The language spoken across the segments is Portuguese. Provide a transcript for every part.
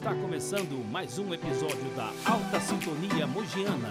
Está começando mais um episódio da Alta Sintonia Mogiana.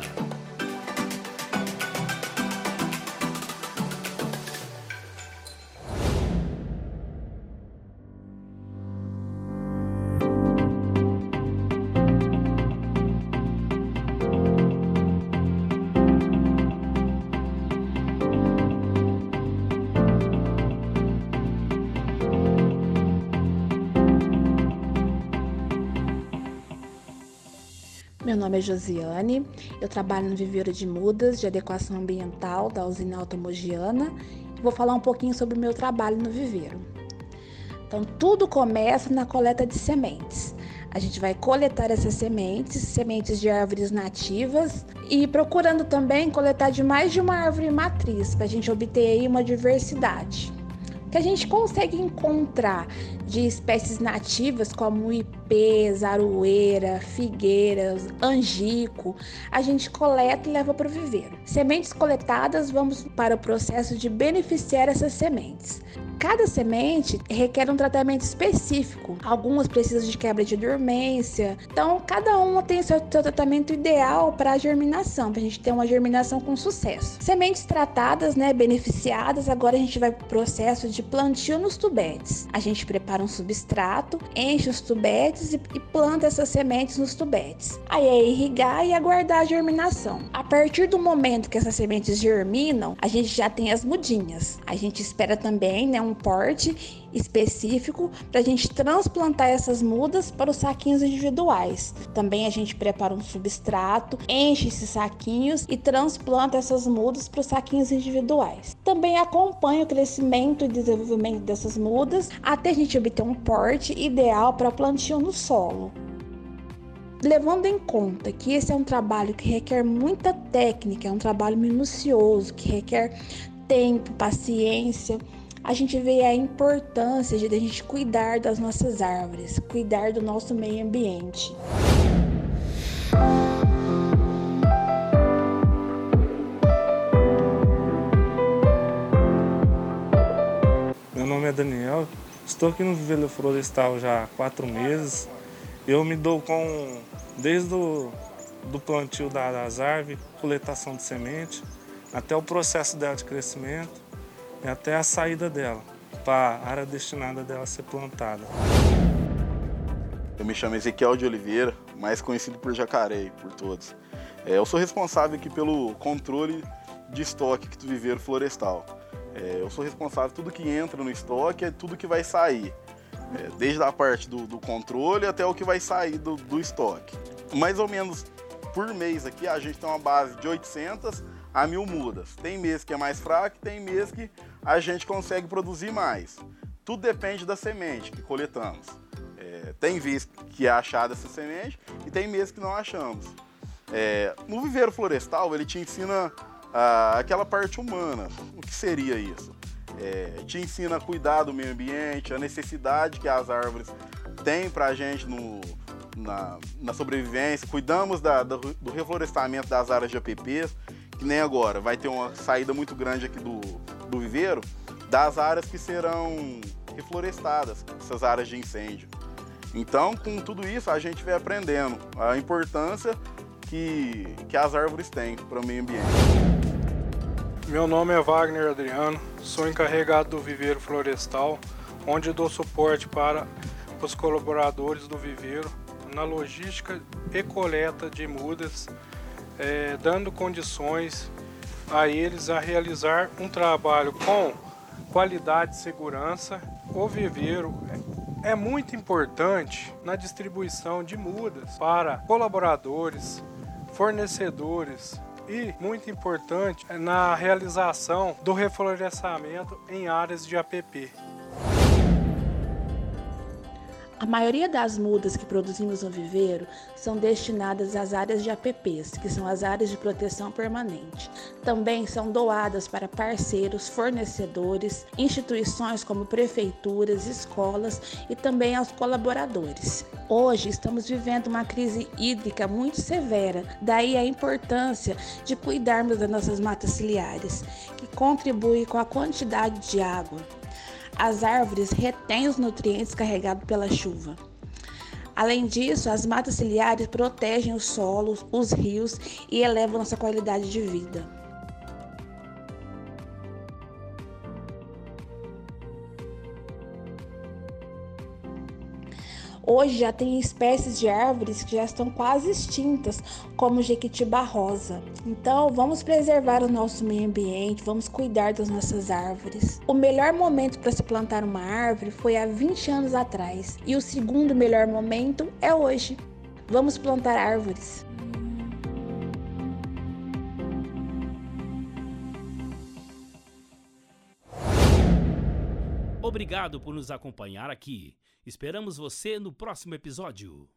Meu nome é Josiane, eu trabalho no viveiro de mudas de adequação ambiental da usina Automogiana e vou falar um pouquinho sobre o meu trabalho no viveiro. Então, tudo começa na coleta de sementes. A gente vai coletar essas sementes, sementes de árvores nativas e procurando também coletar de mais de uma árvore matriz para a gente obter aí uma diversidade que a gente consegue encontrar de espécies nativas como ipê, zaroeira, figueiras, angico, a gente coleta e leva para o viveiro. Sementes coletadas, vamos para o processo de beneficiar essas sementes. Cada semente requer um tratamento específico. Algumas precisam de quebra de dormência. Então, cada uma tem seu, seu tratamento ideal para a germinação, para a gente ter uma germinação com sucesso. Sementes tratadas, né, beneficiadas, agora a gente vai para o processo de plantio nos tubetes. A gente prepara um substrato, enche os tubetes e, e planta essas sementes nos tubetes. Aí é irrigar e aguardar a germinação. A partir do momento que essas sementes germinam, a gente já tem as mudinhas. A gente espera também, né, um porte específico para a gente transplantar essas mudas para os saquinhos individuais. Também a gente prepara um substrato, enche esses saquinhos e transplanta essas mudas para os saquinhos individuais. Também acompanha o crescimento e desenvolvimento dessas mudas até a gente obter um porte ideal para plantio no solo. Levando em conta que esse é um trabalho que requer muita técnica, é um trabalho minucioso, que requer tempo, paciência, a gente vê a importância de a gente cuidar das nossas árvores, cuidar do nosso meio ambiente. Meu nome é Daniel, estou aqui no Viveiro Florestal já há quatro meses. Eu me dou com, desde o do plantio das árvores, coletação de semente, até o processo dela de crescimento até a saída dela, para a área destinada dela ser plantada. Eu me chamo Ezequiel de Oliveira, mais conhecido por Jacaré, por todos. É, eu sou responsável aqui pelo controle de estoque do viveiro florestal. É, eu sou responsável tudo que entra no estoque é tudo que vai sair, é, desde a parte do, do, controle até o que vai sair do, do estoque. Mais ou menos por mês aqui a gente tem uma base de 800 a mil mudas. Tem mês que é mais fraco, tem mês que a gente consegue produzir mais. Tudo depende da semente que coletamos. É, tem vez que é achada essa semente e tem mês que não achamos. É, no viveiro florestal, ele te ensina ah, aquela parte humana. O que seria isso? É, te ensina a cuidar do meio ambiente, a necessidade que as árvores têm para a gente no, na, na, sobrevivência. Cuidamos da, do, do reflorestamento das áreas de APPs que nem agora, vai ter uma saída muito grande aqui do, do viveiro, das áreas que serão reflorestadas, essas áreas de incêndio. Então, com tudo isso, a gente vai aprendendo a importância que, que as árvores têm para o meio ambiente. Meu nome é Wagner Adriano, sou encarregado do viveiro florestal, onde dou suporte para os colaboradores do viveiro na logística e coleta de mudas é, dando condições a eles a realizar um trabalho com qualidade e segurança. O viveiro é muito importante na distribuição de mudas para colaboradores, fornecedores e muito importante na realização do reflorestamento em áreas de APP. A maioria das mudas que produzimos no viveiro são destinadas às áreas de APPs, que são as áreas de proteção permanente. Também são doadas para parceiros, fornecedores, instituições como prefeituras, escolas e também aos colaboradores. Hoje estamos vivendo uma crise hídrica muito severa, daí a importância de cuidarmos das nossas matas ciliares, que contribuem com a quantidade de água as árvores retêm os nutrientes carregados pela chuva. Além disso, as matas ciliares protegem os solos, os rios e elevam nossa qualidade de vida. Hoje já tem espécies de árvores que já estão quase extintas, como jequitibá rosa. Então, vamos preservar o nosso meio ambiente, vamos cuidar das nossas árvores. O melhor momento para se plantar uma árvore foi há 20 anos atrás, e o segundo melhor momento é hoje. Vamos plantar árvores. Obrigado por nos acompanhar aqui. Esperamos você no próximo episódio.